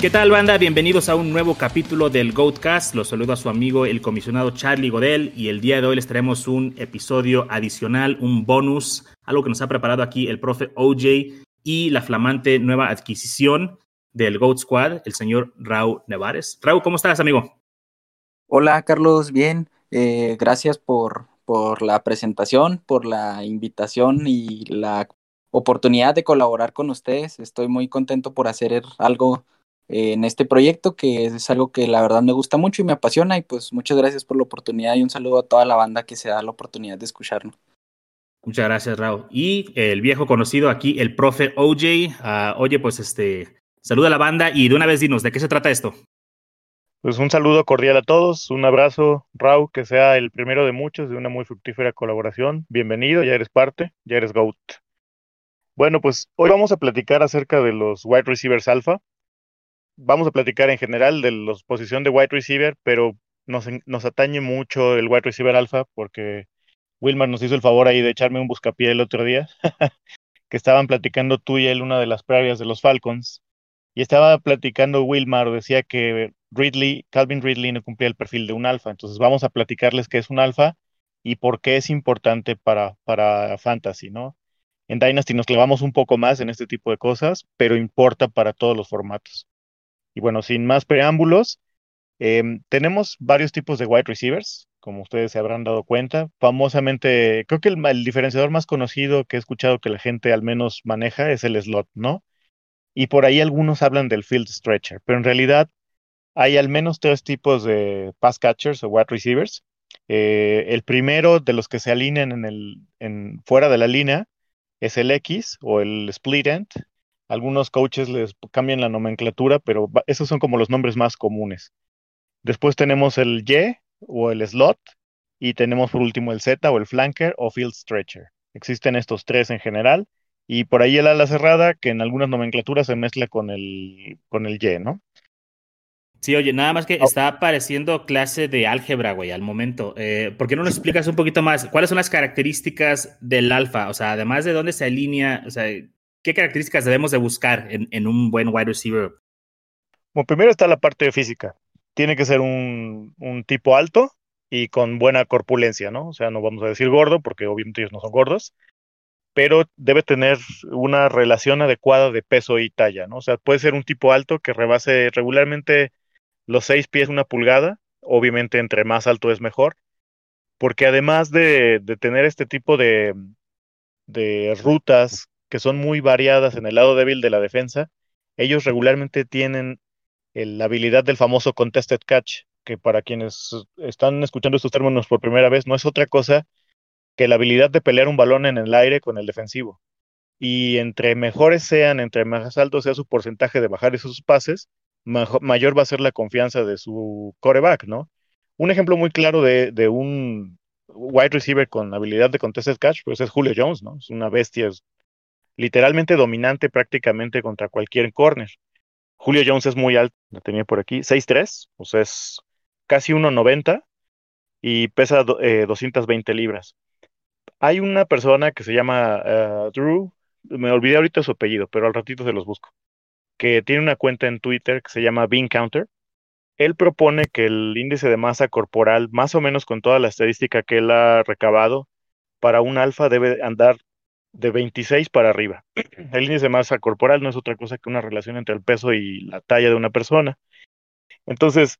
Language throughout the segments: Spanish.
¿Qué tal, banda? Bienvenidos a un nuevo capítulo del Goatcast. Los saludo a su amigo el comisionado Charlie Godel y el día de hoy les traemos un episodio adicional, un bonus, algo que nos ha preparado aquí el profe OJ y la flamante nueva adquisición del Goat Squad, el señor Raúl Nevares. Raúl, ¿cómo estás, amigo? Hola, Carlos, bien. Eh, gracias por, por la presentación, por la invitación y la oportunidad de colaborar con ustedes. Estoy muy contento por hacer algo en este proyecto, que es algo que la verdad me gusta mucho y me apasiona. Y pues muchas gracias por la oportunidad y un saludo a toda la banda que se da la oportunidad de escucharnos. Muchas gracias, Raúl. Y el viejo conocido aquí, el profe OJ. Ah, oye, pues este, saluda a la banda y de una vez dinos, ¿de qué se trata esto? Pues un saludo cordial a todos, un abrazo, Raúl, que sea el primero de muchos de una muy fructífera colaboración. Bienvenido, ya eres parte, ya eres GOAT. Bueno, pues hoy vamos a platicar acerca de los wide receivers alpha, vamos a platicar en general de la posición de wide receiver, pero nos, atañe mucho el wide receiver alfa porque Wilmar nos hizo el favor ahí de echarme un buscapié el otro día, que estaban platicando tú y él una de las prairies de los Falcons, y estaba platicando Wilmar, decía que Ridley, Calvin Ridley no cumplía el perfil de un alfa, entonces vamos a platicarles qué es un alfa y por qué es importante para, para Fantasy, ¿no? En Dynasty nos clavamos un poco más en este tipo de cosas, pero importa para todos los formatos. Y bueno, sin más preámbulos, em, tenemos varios tipos de wide receivers, como ustedes se habrán dado cuenta. Famosamente, creo que el, diferenciador más conocido que he escuchado que la gente al menos maneja es el slot, ¿no? Y por ahí algunos hablan del field stretcher, pero en realidad hay al menos tres tipos de pass catchers o wide receivers. Eh, el primero de los que se alinean en el, fuera de la línea es el X o el split end, algunos coaches les cambian la nomenclatura, pero esos son como los nombres más comunes. Después tenemos el Y o el slot y tenemos por último el Z o el flanker o field stretcher. Existen estos tres en general y por ahí el ala cerrada que en algunas nomenclaturas se mezcla con el, con el Y, ¿no? Sí, oye, nada más que oh. está apareciendo clase de álgebra, güey, al momento. Eh, ¿Por qué no nos explicas un poquito más? ¿Cuáles son las características del alfa? O sea, además de dónde se alinea, o sea, ¿qué características debemos de buscar en, un buen wide receiver? Bueno, primero está la parte física. Tiene que ser un, tipo alto y con buena corpulencia, ¿no? O sea, no vamos a decir gordo, porque obviamente ellos no son gordos, pero debe tener una relación adecuada de peso y talla, ¿no? O sea, puede ser un tipo alto que rebase regularmente los seis pies una pulgada, obviamente entre más alto es mejor, porque además de, tener este tipo de, de rutas que son muy variadas en el lado débil de la defensa, ellos regularmente tienen la habilidad del famoso contested catch, que para quienes están escuchando estos términos por primera vez no es otra cosa que la habilidad de pelear un balón en el aire con el defensivo. Y entre mejores sean, entre más alto sea su porcentaje de bajar esos pases, mayor va a ser la confianza de su coreback, ¿no? Un ejemplo muy claro de, de un wide receiver con habilidad de contested catch, pues es Julio Jones, ¿no? Es una bestia, literalmente dominante prácticamente contra cualquier corner. Julio Jones es muy alto, lo tenía por aquí, 6'3, o sea, es casi 1'90 y pesa 220 eh, libras. Hay una persona que se llama eh, Drew, me olvidé ahorita su apellido, pero al ratito se los busco, que tiene una cuenta en Twitter que se llama Bean Counter. Él propone que el índice de masa corporal, más o menos con toda la estadística que él ha recabado, para un alfa debe andar de 26 para arriba. El índice de masa corporal no es otra cosa que una relación entre el peso y la talla de una persona. Entonces,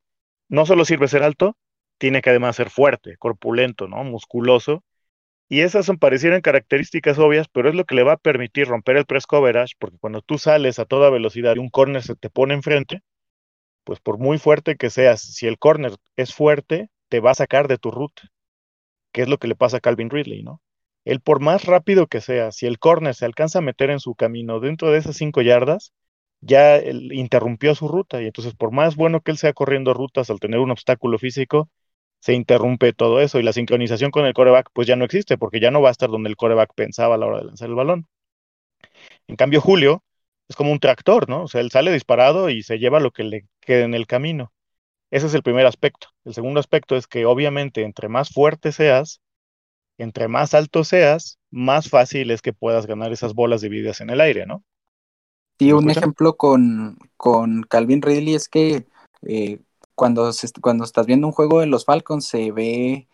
no solo sirve ser alto, tiene que además ser fuerte, corpulento, ¿no? Musculoso. Y esas son, parecieran características obvias, pero es lo que le va a permitir romper el press coverage, porque cuando tú sales a toda velocidad y un corner se te pone enfrente, pues por muy fuerte que seas, si el corner es fuerte, te va a sacar de tu ruta, que es lo que le pasa a Calvin Ridley, ¿no? Él, por más rápido que sea, si el corner se alcanza a meter en su camino dentro de esas cinco yardas, ya interrumpió su ruta. Y entonces, por más bueno que él sea corriendo rutas al tener un obstáculo físico, se interrumpe todo eso. Y la sincronización con el coreback, pues ya no existe, porque ya no va a estar donde el coreback pensaba a la hora de lanzar el balón. En cambio, Julio es como un tractor, ¿no? O sea, él sale disparado y se lleva lo que le quede en el camino. Ese es el primer aspecto. El segundo aspecto es que obviamente entre más fuerte seas, entre más alto seas, más fácil es que puedas ganar esas bolas divididas en el aire, ¿no? Sí, un ejemplo con, con Calvin Ridley es que eh, cuando, cuando estás viendo un juego de los Falcons se ve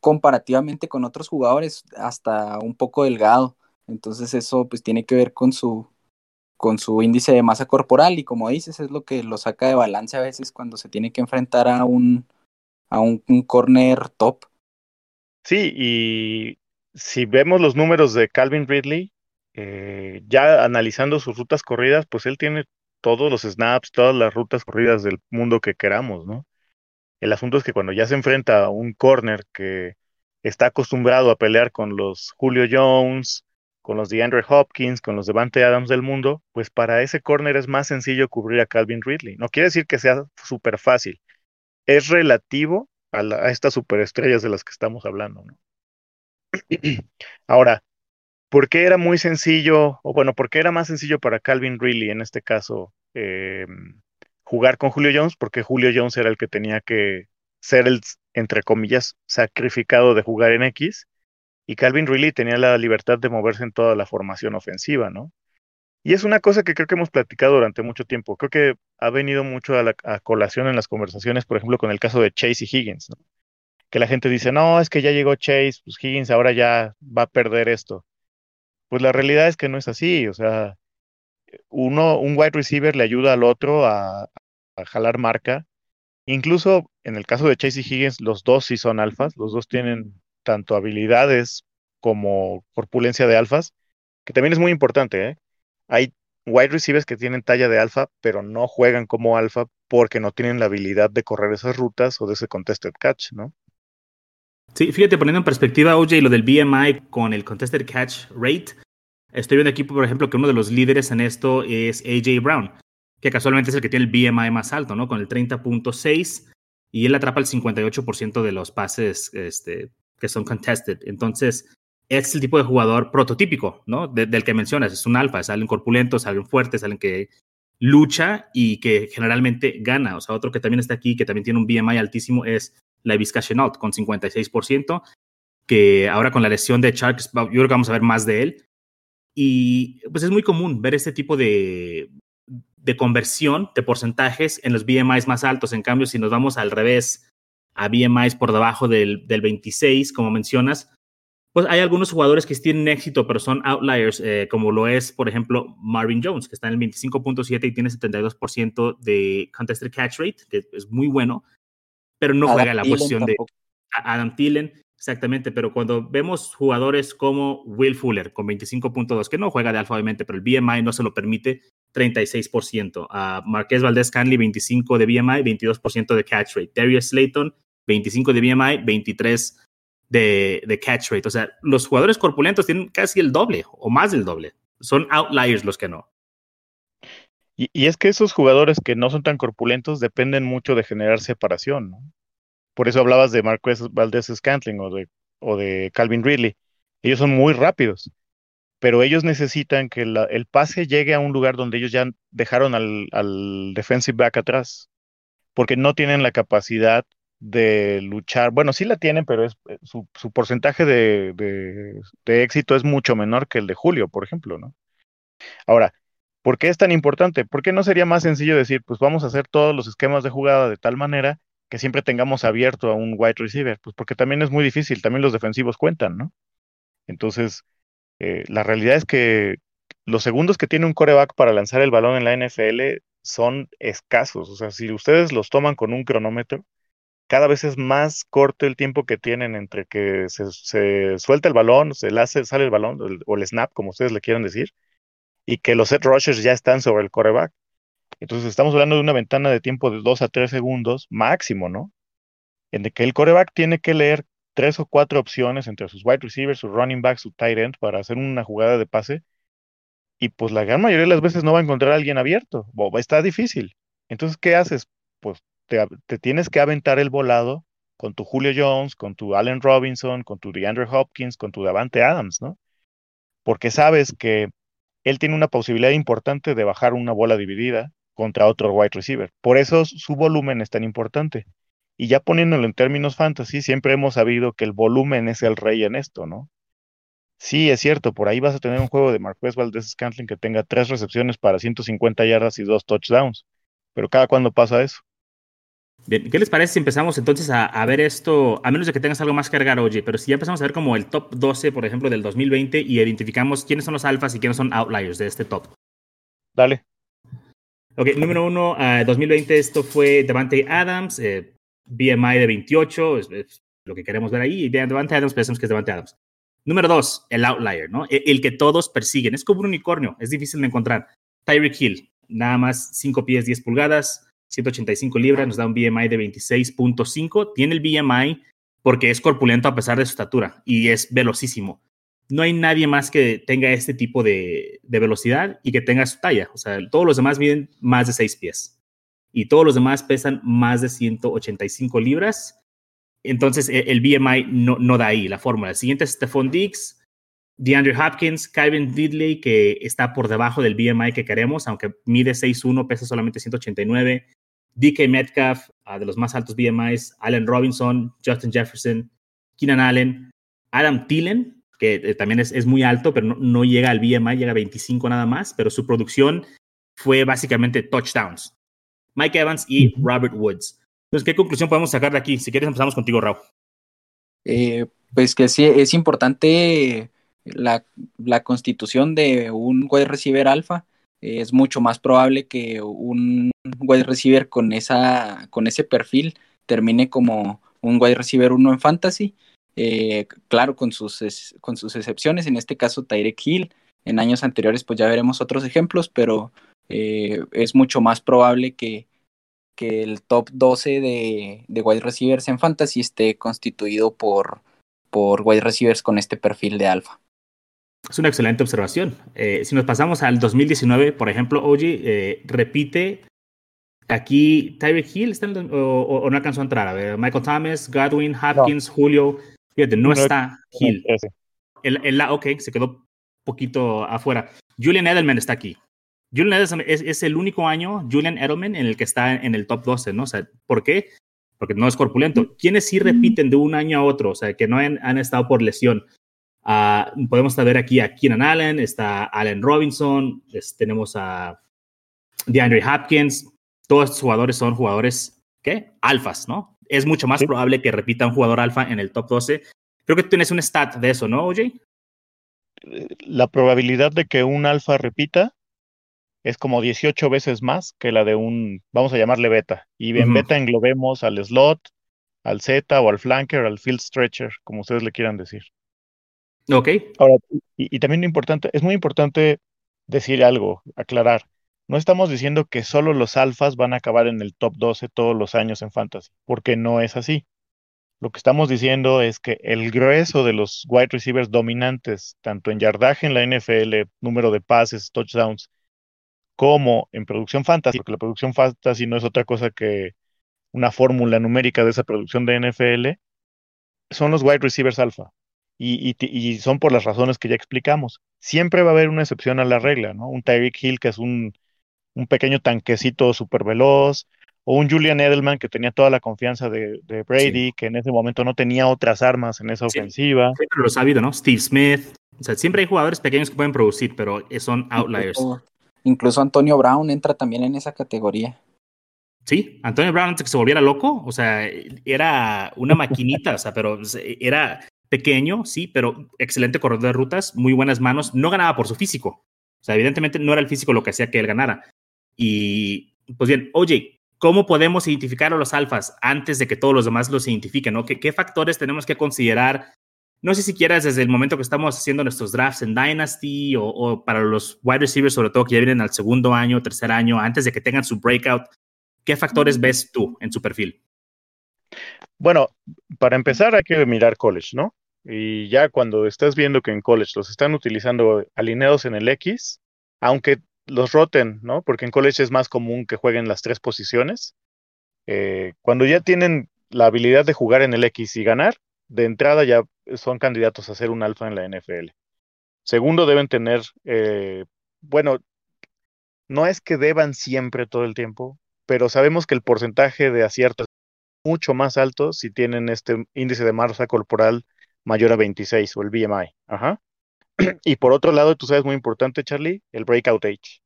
comparativamente con otros jugadores hasta un poco delgado. Entonces eso pues tiene que ver con su, con su índice de masa corporal y como dices es lo que lo saca de balance a veces cuando se tiene que enfrentar a un, a un, corner top. Sí, y si vemos los números de Calvin Ridley, eh, ya analizando sus rutas corridas, pues él tiene todos los snaps, todas las rutas corridas del mundo que queramos, ¿no? El asunto es que cuando ya se enfrenta a un corner que está acostumbrado a pelear con los Julio Jones, con los de Andrew Hopkins, con los Devante Adams del mundo, pues para ese corner es más sencillo cubrir a Calvin Ridley. No quiere decir que sea súper fácil, es relativo a, estas superestrellas de las que estamos hablando, ¿no? Ahora, ¿por qué era muy sencillo, o bueno, por qué era más sencillo para Calvin Ridley en este caso em, jugar con Julio Jones? Porque Julio Jones era el que tenía que ser el, entre comillas, sacrificado de jugar en X, y Calvin Ridley tenía la libertad de moverse en toda la formación ofensiva, ¿no? Y es una cosa que creo que hemos platicado durante mucho tiempo. Creo que ha venido mucho a, la, colación en las conversaciones, por ejemplo, con el caso de Chase y Higgins, ¿no? Que la gente dice, no, es que ya llegó Chase, pues Higgins ahora ya va a perder esto. Pues la realidad es que no es así. O sea, uno, un wide receiver le ayuda al otro a, a jalar marca. Incluso en el caso de Chase y Higgins, los dos sí son alfas, los dos tienen tanto habilidades como corpulencia de alfas, que también es muy importante. ¿eh? Hay wide receivers que tienen talla de alfa, pero no juegan como alfa porque no tienen la habilidad de correr esas rutas o de ese contested catch, ¿no? Sí, fíjate, poniendo en perspectiva, OJ, lo del BMI con el contested catch rate, estoy viendo aquí, por ejemplo, que uno de los líderes en esto es AJ Brown, que casualmente es el que tiene el BMI más alto, ¿no? Con el 30.6 y él atrapa el 58% de los pases este, que son contested. Entonces, es el tipo de jugador prototípico, ¿no? del que mencionas, es un alfa, es alguien corpulento, es alguien fuerte, es alguien que lucha y que generalmente gana. O sea, otro que también está aquí, que también tiene un BMI altísimo, es la Vizca Chenault, con 56%, que ahora con la lesión de Sharks, yo creo que vamos a ver más de él. Y pues es muy común ver este tipo de, de conversión de porcentajes en los BMIs más altos. En cambio, si nos vamos al revés, a BMIs por debajo del, del 26, como mencionas, pues hay algunos jugadores que tienen éxito, pero son outliers, eh, como lo es, por ejemplo, Marvin Jones, que está en el 25.7 y tiene 72% de contested catch rate, que es muy bueno, pero no juega la posición de Adam Thielen, exactamente, pero cuando vemos jugadores como Will Fuller con 25.2, que no juega de alfa obviamente, pero el BMI no se lo permite, 36%. A Marqués Valdez Canley, 25 de BMI, 22% de catch rate. Darius Slayton, 25 de BMI, 23 de, catch rate. O sea, los jugadores corpulentos tienen casi el doble o más del doble. Son outliers los que no. Y, es que esos jugadores que no son tan corpulentos dependen mucho de generar separación, ¿no? Por eso hablabas de Marqués Valdez Scantling o de, o de Calvin Ridley. Ellos son muy rápidos, pero ellos necesitan que el pase llegue a un lugar donde ellos ya dejaron al, al defensive back atrás, porque no tienen la capacidad de luchar. Bueno, sí la tienen, pero es, eh, su, porcentaje de, de, éxito es mucho menor que el de Julio, por ejemplo, ¿no? Ahora, ¿por qué es tan importante? ¿Por qué no sería más sencillo decir, pues vamos a hacer todos los esquemas de jugada de tal manera que siempre tengamos abierto a un wide receiver? Pues porque también es muy difícil, también los defensivos cuentan, ¿no? Entonces, eh, la realidad es que los segundos que tiene un coreback para lanzar el balón en la NFL son escasos. O sea, si ustedes los toman con un cronómetro, cada vez es más corto el tiempo que tienen entre que se, suelta el balón, se hace, sale el balón, o el snap, como ustedes le quieran decir, y que los set rushers ya están sobre el coreback. Entonces estamos hablando de una ventana de tiempo de 2 a 3 segundos máximo, ¿no? En de que el coreback tiene que leer tres o cuatro opciones entre sus wide receivers, su running back, su tight end para hacer una jugada de pase. Y pues la gran mayoría de las veces no va a encontrar a alguien abierto. Está difícil. Entonces, ¿qué haces? Pues te, tienes que aventar el volado con tu Julio Jones, con tu Allen Robinson, con tu DeAndre Hopkins, con tu Davante Adams, ¿no? Porque sabes que él tiene una posibilidad importante de bajar una bola dividida contra otro wide receiver. Por eso su volumen es tan importante. Y ya poniéndolo en términos fantasy, siempre hemos sabido que el volumen es el rey en esto, ¿no? Sí, es cierto, por ahí vas a tener un juego de Marqués Valdez Scantling que tenga tres recepciones para 150 yardas y dos touchdowns. Pero cada cuándo pasa eso. Bien, ¿qué les parece si empezamos entonces a, ver esto, a menos de que tengas algo más que cargar, oye, pero si ya empezamos a ver como el top 12, por ejemplo, del 2020 y identificamos quiénes son los alfas y quiénes son outliers de este top? Dale. Ok, número uno, 2020 esto fue Devante Adams, eh, BMI de 28, es, lo que queremos ver ahí, y Devante Adams pensamos que es Devante Adams. Número dos, el outlier, ¿no? El, el, que todos persiguen, es como un unicornio, es difícil de encontrar. Tyreek Hill, nada más 5 pies 10 pulgadas, 185 libras, nos da un BMI de 26.5. Tiene el BMI porque es corpulento a pesar de su estatura y es velocísimo. No hay nadie más que tenga este tipo de, velocidad y que tenga su talla. O sea, todos los demás miden más de 6 pies y todos los demás pesan más de 185 libras. Entonces, e, el BMI no, no da ahí la fórmula. El siguiente es Stephon Diggs, DeAndre Hopkins, Kevin Diddley, que está por debajo del BMI que queremos, aunque mide 6'1, pesa solamente 189. DK Metcalf, ah, de los más altos BMIs, Allen Robinson, Justin Jefferson, Keenan Allen, Adam Thielen, que eh, también es, muy alto, pero no, llega al BMI, llega a 25 nada más, pero su producción fue básicamente touchdowns. Mike Evans y Robert Woods. Entonces, ¿qué conclusión podemos sacar de aquí? Si quieres, empezamos contigo, Raúl. Eh, pues que sí, es importante la, la constitución de un wide receiver alfa es mucho más probable que un wide receiver con, esa, con ese perfil termine como un wide receiver uno en fantasy. Eh, claro, con sus, con sus excepciones, en este caso Tyreek Hill. En años anteriores, pues ya veremos otros ejemplos, pero eh, es mucho más probable que, que el top 12 de, de, wide receivers en fantasy esté constituido por, por wide receivers con este perfil de alfa. Es una excelente observación. Eh, si nos pasamos al 2019, por ejemplo, Oji eh, repite aquí Tyreek Hill está o, no alcanzó a entrar. A ver, Michael Thomas, Godwin, Hopkins, Julio. Fíjate, no, está Hill. El, el, ok, se quedó poquito afuera. Julian Edelman está aquí. Julian Edelman es, el único año, Julian Edelman, en el que está en el top 12, ¿no? O sea, ¿por qué? Porque no es corpulento. ¿Quiénes sí repiten de un año a otro? O sea, que no han estado por lesión. Uh, podemos ver aquí a Keenan Allen, está Allen Robinson, tenemos a DeAndre Hopkins. Todos estos jugadores son jugadores, ¿qué? Alfas, ¿no? Es mucho más probable que repita un jugador alfa en el top 12. Creo que tienes un stat de eso, ¿no, OJ? La probabilidad de que un alfa repita es como 18 veces más que la de un, vamos a llamarle beta. Y en beta englobemos al slot, al Z o al flanker, al field stretcher, como ustedes le quieran decir. Ok. Ahora, y, también importante, es muy importante decir algo, aclarar. No estamos diciendo que solo los alfas van a acabar en el top 12 todos los años en fantasy, porque no es así. Lo que estamos diciendo es que el grueso de los wide receivers dominantes, tanto en yardaje en la NFL, número de pases, touchdowns, como en producción fantasy, porque la producción fantasy no es otra cosa que una fórmula numérica de esa producción de NFL, son los wide receivers alfa y, son por las razones que ya explicamos. Siempre va a haber una excepción a la regla, ¿no? Un Tyreek Hill que es un, pequeño tanquecito súper veloz, o un Julian Edelman que tenía toda la confianza de, Brady, que en ese momento no tenía otras armas en esa ofensiva. Siempre lo ha sabido, ¿no? Steve Smith. O sea, siempre hay jugadores pequeños que pueden producir, pero son outliers. Incluso, Antonio Brown entra también en esa categoría. Sí, Antonio Brown antes que se volviera loco, o sea, era una maquinita, o sea, pero era pequeño, sí, pero excelente corredor de rutas, muy buenas manos. No ganaba por su físico. O sea, evidentemente no era el físico lo que hacía que él ganara. Y, pues bien, oye, ¿cómo podemos identificar a los alfas antes de que todos los demás los identifiquen? ¿no? ¿Qué, factores tenemos que considerar? No sé si quieras desde el momento que estamos haciendo nuestros drafts en Dynasty o, o para los wide receivers, sobre todo que ya vienen al segundo año, tercer año, antes de que tengan su breakout, ¿qué factores ves tú en su perfil? Bueno, para empezar hay que mirar college, ¿no? Y ya cuando estás viendo que en college los están utilizando alineados en el X, aunque los roten, ¿no? Porque en college es más común que jueguen las tres posiciones. Eh, cuando ya tienen la habilidad de jugar en el X y ganar, de entrada ya son candidatos a ser un alfa en la NFL. Segundo, deben tener, eh, bueno, no es que deban siempre todo el tiempo, pero sabemos que el porcentaje de aciertos es mucho más alto si tienen este índice de masa corporal mayor a 26 o el BMI. Ajá. y por otro lado, tú sabes muy importante, Charlie, el breakout age.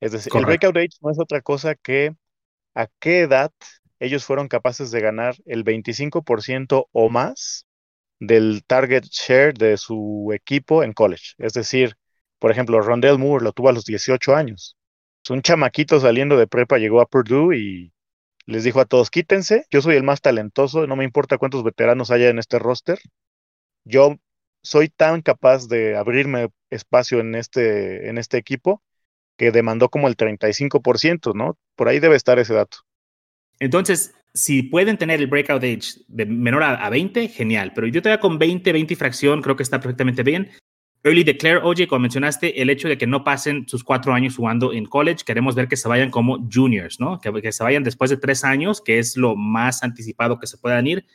Es decir, el breakout age no es otra cosa que a qué edad ellos fueron capaces de ganar el 25% o más del target share de su equipo en college. Es decir, por ejemplo, Rondell Moore lo tuvo a los 18 años. Un chamaquito saliendo de prepa llegó a Purdue y les dijo a todos, quítense, yo soy el más talentoso, no me importa cuántos veteranos haya en este roster. Yo soy tan capaz de abrirme espacio en este, en este equipo que demandó como el 35%, ¿no? Por ahí debe estar ese dato. Entonces, si pueden tener el breakout age de menor a, 20, genial. Pero yo todavía con 20, 20 y fracción, creo que está perfectamente bien. Early declare, oye, como mencionaste, el hecho de que no pasen sus cuatro años jugando en college, queremos ver que se vayan como juniors, ¿no? Que se vayan después de tres años, que es lo más anticipado que se puedan ir.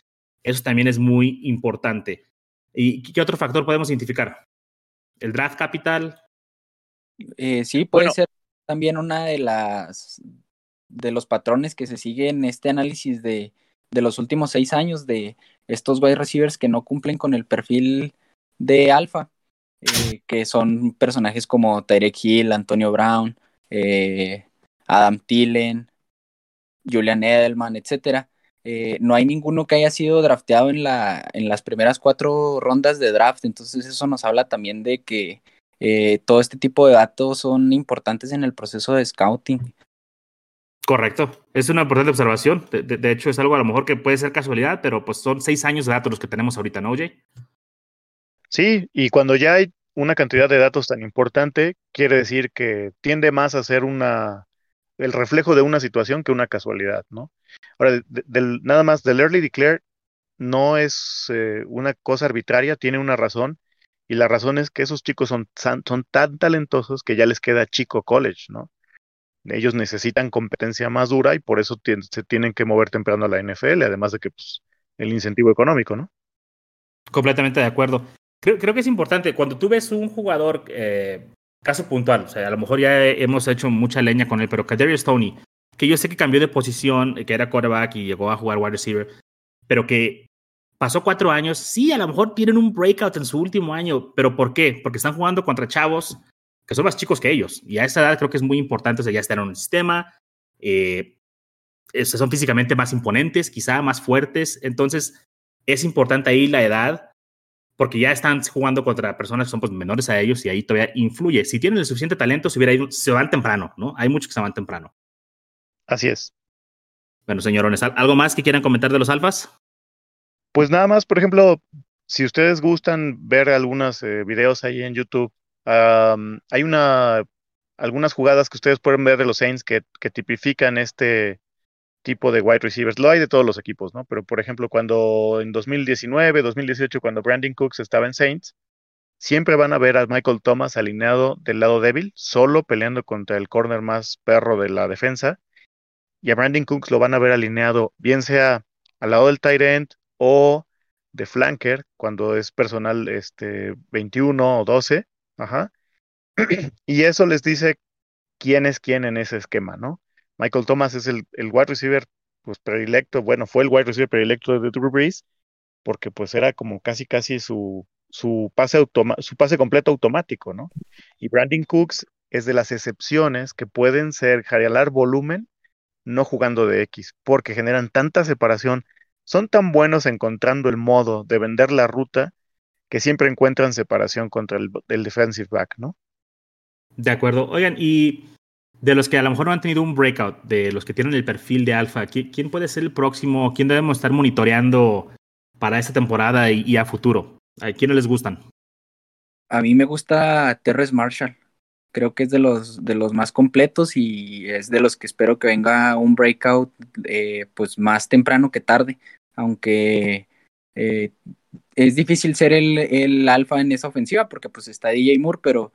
Eso también es muy importante. ¿Y qué otro factor podemos identificar? ¿El draft capital? Eh, sí, puede ser también una de las de los patrones que se sigue en este análisis de, de los últimos seis años de estos wide receivers que no cumplen con el perfil de alfa, eh, que son personajes como Tyreek Hill, Antonio Brown, eh, Adam Tillen, Julian Edelman, etcétera. Eh, no hay ninguno que haya sido drafteado en, la, en las primeras cuatro rondas de draft, entonces eso nos habla también de que todo este tipo de datos son importantes en el proceso de scouting. Correcto, es una importante observación. De, hecho, es algo a lo mejor que puede ser casualidad, pero pues son seis años de datos los que tenemos ahorita, ¿no, Jay? Sí, y cuando ya hay una cantidad de datos tan importante, quiere decir que tiende más a ser una el reflejo de una situación que una casualidad, ¿no? Ahora, del, nada más, del early declare no es eh, una cosa arbitraria, tiene una razón, y la razón es que esos chicos son, son tan talentosos que ya les queda chico college, ¿no? Ellos necesitan competencia más dura y por eso se tienen que mover temprano a la NFL, además de que pues, el incentivo económico, ¿no? Completamente de acuerdo. Creo, que es importante, cuando tú ves un jugador, eh, caso puntual, o sea, a lo mejor ya hemos hecho mucha leña con él, pero Kadarius Tony, que yo sé que cambió de posición, que era quarterback y llegó a jugar wide receiver, pero que pasó cuatro años, sí, a lo mejor tienen un breakout en su último año, pero ¿por qué? Porque están jugando contra chavos que son más chicos que ellos, y a esa edad creo que es muy importante, o sea, ya están en un sistema, eh, son físicamente más imponentes, quizá más fuertes, entonces es importante ahí la edad porque ya están jugando contra personas que son pues, menores a ellos y ahí todavía influye. Si tienen el suficiente talento, se, hubiera ido, se van temprano, ¿no? Hay muchos que se van temprano. Así es. Bueno, señorones, ¿algo más que quieran comentar de los alfas? Pues nada más, por ejemplo, si ustedes gustan ver algunos eh, videos ahí en YouTube, hay una algunas jugadas que ustedes pueden ver de los Saints que, que tipifican este, tipo de wide receivers. Lo hay de todos los equipos, ¿no? Pero por ejemplo, cuando en 2019, 2018, cuando Brandon Cooks estaba en Saints, siempre van a ver a Michael Thomas alineado del lado débil, solo peleando contra el corner más perro de la defensa. Y a Brandon Cooks lo van a ver alineado, bien sea al lado del tight end o de flanker, cuando es personal este, 21 o 12. Ajá. y eso les dice quién es quién en ese esquema, ¿no? Michael Thomas es el, el wide receiver pues predilecto, bueno, fue el wide receiver predilecto de Drew Brees, porque pues era como casi casi su, su pase su pase completo automático, ¿no? Y Brandon Cooks es de las excepciones que pueden ser jalar volumen no jugando de X, porque generan tanta separación, son tan buenos encontrando el modo de vender la ruta que siempre encuentran separación contra el, el defensive back, ¿no? De acuerdo. Oigan, y de los que a lo mejor no han tenido un breakout, de los que tienen el perfil de alfa, ¿quién puede ser el próximo? ¿Quién debemos estar monitoreando para esta temporada y, a futuro? ¿A quiénes les gustan? A mí me gusta Terrence Marshall. Creo que es de los, de los más completos y es de los que espero que venga un breakout eh, pues más temprano que tarde. Aunque eh, es difícil ser el, el alfa en esa ofensiva porque pues está DJ Moore, pero,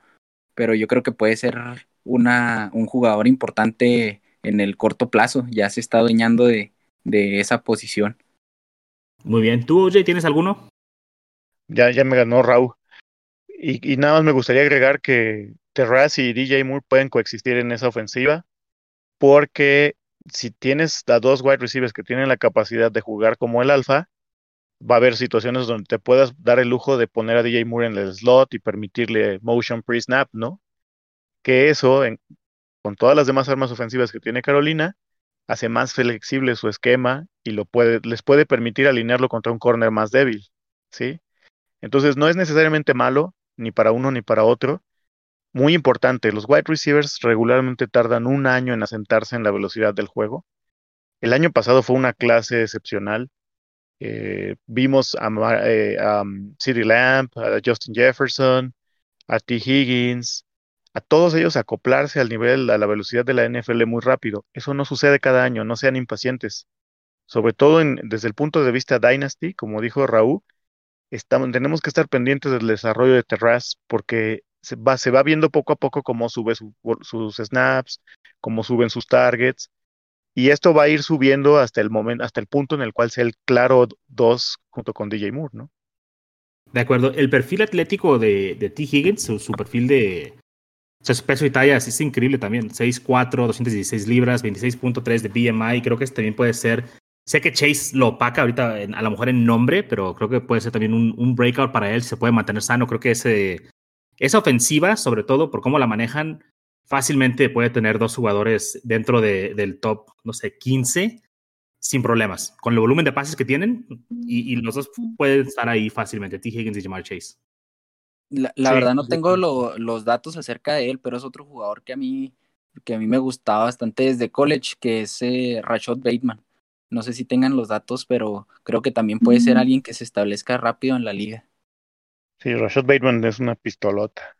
pero yo creo que puede ser una, un jugador importante en el corto plazo. Ya se está adueñando de, de esa posición. Muy bien. ¿Tú, Jay, tienes alguno? Ya, ya me ganó Raúl. Y, y, nada más me gustaría agregar que Terraz y DJ Moore pueden coexistir en esa ofensiva, porque si tienes a dos wide receivers que tienen la capacidad de jugar como el alfa, va a haber situaciones donde te puedas dar el lujo de poner a DJ Moore en el slot y permitirle motion pre-snap, ¿no? Que eso, con todas las demás armas ofensivas que tiene Carolina, hace más flexible su esquema y lo puede, les puede permitir alinearlo contra un corner más débil, ¿sí? Entonces no es necesariamente malo, ni para uno ni para otro. Muy importante, los wide receivers regularmente tardan un año en asentarse en la velocidad del juego. El año pasado fue una clase excepcional. Eh, vimos a, eh, a um, Lamp, a Justin Jefferson, a T. Higgins, a todos ellos acoplarse al nivel, a la velocidad de la NFL muy rápido. Eso no sucede cada año, no sean impacientes. Sobre todo desde el punto de vista Dynasty, como dijo Raúl, tenemos que estar pendientes del desarrollo de Terraz porque se va, se va viendo poco a poco cómo sube sus snaps, cómo suben sus targets. Y esto va a ir subiendo hasta el momento, hasta el punto en el cual sea el claro 2 junto con DJ Moore, ¿no? De acuerdo. El perfil atlético de, de T. Higgins, su, perfil de. O sea, su peso y talla es increíble también. 6'4, 216 libras, 26.3 de BMI. Creo que este también puede ser. Sé que Chase lo opaca ahorita, a lo mejor en nombre, pero creo que puede ser también un, breakout para él. Se puede mantener sano. Creo que ese, esa ofensiva, sobre todo por cómo la manejan, fácilmente puede tener dos jugadores dentro de, del top, no sé, 15 sin problemas, con el volumen de pases que tienen y, los dos pueden estar ahí fácilmente, T. Higgins y Jamar Chase. La, verdad no tengo los datos acerca de él, pero es otro jugador que a mí que a mí me gustaba bastante desde college, que es eh, Rashad Bateman. No sé si tengan los datos, pero creo que también puede ser alguien que se establezca rápido en la liga. Sí, Rashad Bateman es una pistolota.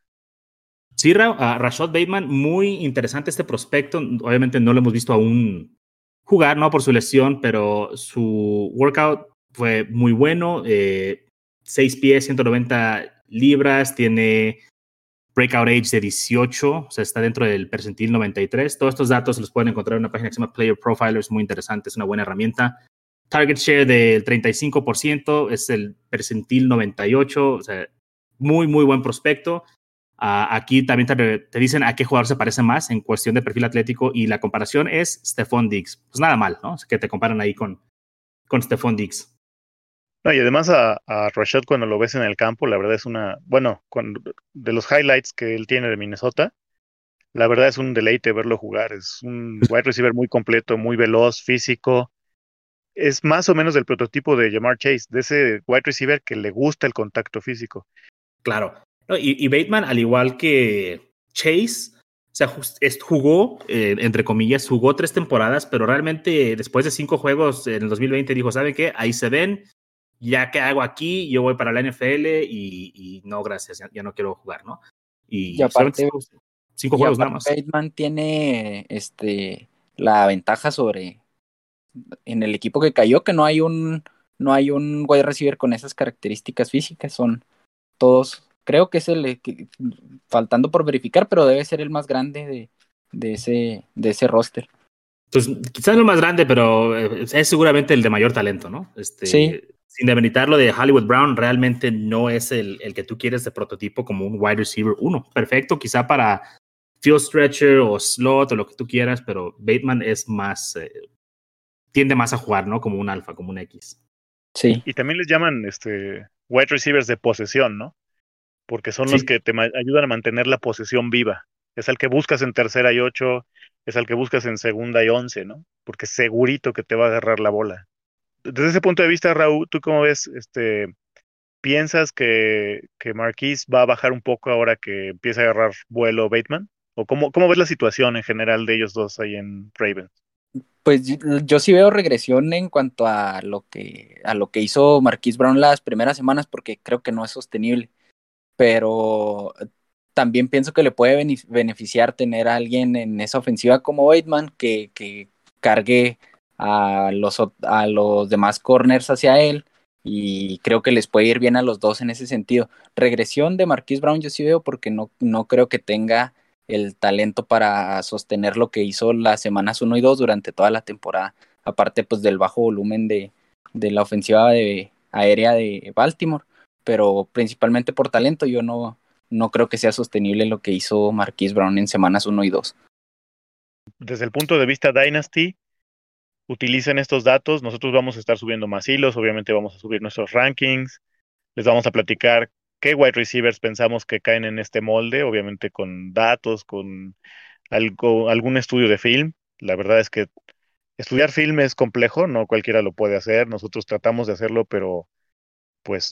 Sí, Rashad Bateman, muy interesante este prospecto. Obviamente no lo hemos visto aún jugar, ¿no? Por su lesión, pero su workout fue muy bueno. Eh, 6 pies, 190 libras, tiene breakout age de 18, o sea, está dentro del percentil 93. Todos estos datos los pueden encontrar en una página que se llama Player Profiler, es muy interesante, es una buena herramienta. Target share del 35%, es el percentil 98, o sea, muy, muy buen prospecto. Ah, aquí también te, dicen a qué jugador se parece más en cuestión de perfil atlético y la comparación es Stephon Diggs. Pues nada mal, ¿no? que te comparan ahí con, con Stephon Diggs. No, y además a, a, Rashad cuando lo ves en el campo, la verdad es una, bueno, de los highlights que él tiene de Minnesota, la verdad es un deleite verlo jugar. Es un wide receiver muy completo, muy veloz, físico. Es más o menos del prototipo de Jamar Chase, de ese wide receiver que le gusta el contacto físico. Claro, y, Bateman, al igual que Chase, o sea, jugó, eh, entre comillas, jugó tres temporadas, pero realmente después de cinco juegos en el 2020 dijo, ¿saben qué? Ahí se ven, ya que hago aquí, yo voy para la NFL y, no, gracias, ya, no quiero jugar, ¿no? Y, aparte, cinco, juegos nada más. Bateman tiene este, la ventaja sobre en el equipo que cayó, que no hay un no hay un wide receiver con esas características físicas, son todos creo que es el faltando por verificar, pero debe ser el más grande de, de ese, de ese roster. Pues quizás no el más grande, pero eh, es seguramente el de mayor talento, ¿no? Este, sí. Sin demeritar lo de Hollywood Brown, realmente no es el, el que tú quieres de prototipo como un wide receiver uno. Perfecto, quizá para field stretcher o slot o lo que tú quieras, pero Bateman es más, eh, tiende más a jugar, ¿no? Como un alfa, como un X. Sí. Y también les llaman este wide receivers de posesión, ¿no? porque son los que te ayudan a mantener la posesión viva. Es el que buscas en tercera y ocho, es el que buscas en segunda y once, ¿no? Porque segurito que te va a agarrar la bola. Desde ese punto de vista, Raúl, ¿tú cómo ves? Este, ¿Piensas que, que Marquise va a bajar un poco ahora que empieza a agarrar vuelo Bateman? ¿O cómo, cómo ves la situación en general de ellos dos ahí en Ravens? Pues yo, sí veo regresión en cuanto a lo que a lo que hizo Marquise Brown las primeras semanas porque creo que no es sostenible pero también pienso que le puede beneficiar tener a alguien en esa ofensiva como Bateman que, que cargue a los, a los demás corners hacia él y creo que les puede ir bien a los dos en ese sentido. Regresión de Marquise Brown yo sí veo porque no, no creo que tenga el talento para sostener lo que hizo las semanas 1 y 2 durante toda la temporada, aparte pues del bajo volumen de, de la ofensiva de, aérea de Baltimore pero principalmente por talento yo no, no creo que sea sostenible lo que hizo Marquise Brown en semanas 1 y 2. Desde el punto de vista Dynasty, utilicen estos datos. Nosotros vamos a estar subiendo más hilos, obviamente vamos a subir nuestros rankings, les vamos a platicar qué wide receivers pensamos que caen en este molde, obviamente con datos, con algún estudio de film. La verdad es que estudiar film es complejo, no cualquiera lo puede hacer. Nosotros tratamos de hacerlo, pero pues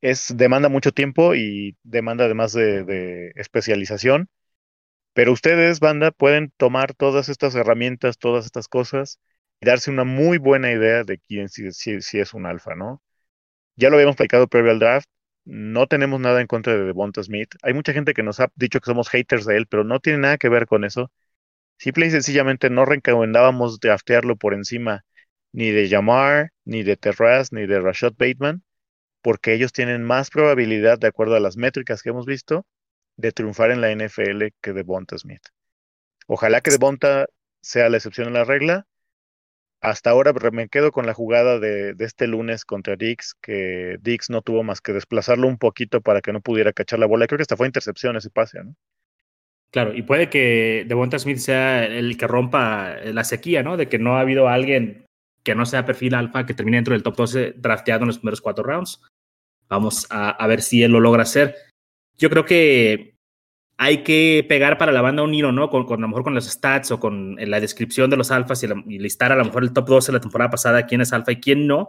es demanda mucho tiempo y demanda además de, de especialización. Pero ustedes, banda, pueden tomar todas estas herramientas, todas estas cosas y darse una muy buena idea de quién si, si, es un alfa, ¿no? Ya lo habíamos platicado previo al draft. No tenemos nada en contra de Devonta Smith. Hay mucha gente que nos ha dicho que somos haters de él, pero no tiene nada que ver con eso. Simple y sencillamente no recomendábamos draftearlo por encima ni de Jamar, ni de Terraz, ni de Rashad Bateman, porque ellos tienen más probabilidad, de acuerdo a las métricas que hemos visto, de triunfar en la NFL que Devonta Smith. Ojalá que Devonta sea la excepción en la regla. Hasta ahora me quedo con la jugada de, este lunes contra Dix, que Dix no tuvo más que desplazarlo un poquito para que no pudiera cachar la bola. Creo que hasta fue intercepción ese pase, ¿no? Claro, y puede que Devonta Smith sea el que rompa la sequía, ¿no? De que no ha habido alguien que no sea perfil alfa que termine dentro del top 12 drafteado en los primeros cuatro rounds. Vamos a, a ver si él lo logra hacer yo creo que hay que pegar para la banda un hilo, ¿no? Con, a lo mejor con los stats o con la descripción de los alfas y, listar a lo mejor el top 12 de la temporada pasada, quién es alfa y quién no,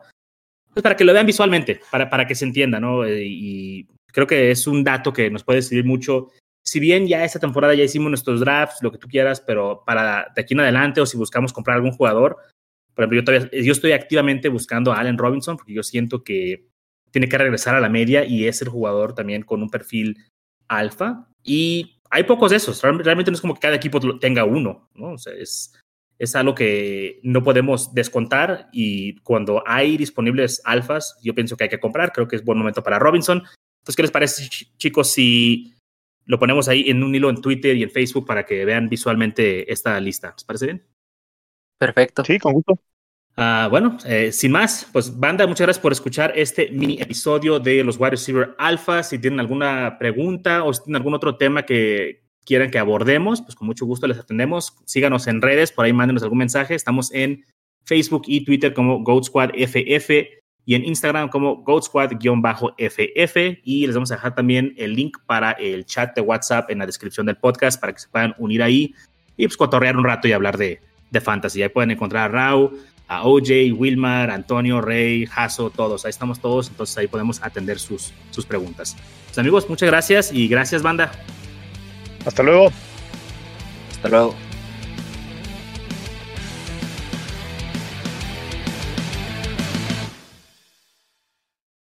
pues para que lo vean visualmente, para, para que se entienda, ¿no? Eh, y creo que es un dato que nos puede decidir mucho. Si bien ya esta temporada ya hicimos nuestros drafts, lo que tú quieras, pero para de aquí en adelante o si buscamos comprar algún jugador, por ejemplo, yo, todavía, estoy activamente buscando a Allen Robinson porque yo siento que tiene que regresar a la media y es el jugador también con un perfil alfa. Y hay pocos de esos. Realmente no es como que cada equipo tenga uno, ¿no? O sea, es, es algo que no podemos descontar y cuando hay disponibles alfas, yo pienso que hay que comprar. Creo que es buen momento para Robinson. Entonces, ¿qué les parece, chicos, si lo ponemos ahí en un hilo en Twitter y en Facebook para que vean visualmente esta lista? ¿Les parece bien? Perfecto. Sí, con gusto. Uh, bueno, eh, sin más, pues banda, muchas gracias por escuchar este mini episodio de los Wide Receiver Alpha. Si tienen alguna pregunta o si tienen algún otro tema que quieran que abordemos, pues con mucho gusto les atendemos. Síganos en redes, por ahí mándenos algún mensaje. Estamos en Facebook y Twitter como Goat Squad FF y en Instagram como Goat Squad-FF. Y les vamos a dejar también el link para el chat de WhatsApp en la descripción del podcast para que se puedan unir ahí y pues cotorrear un rato y hablar de, de fantasy. Ahí pueden encontrar a Rau a OJ, Wilmar, Antonio, Rey, Jaso, todos. Ahí estamos todos, entonces ahí podemos atender sus, sus preguntas. Pues amigos, muchas gracias y gracias, banda. Hasta luego. Hasta luego.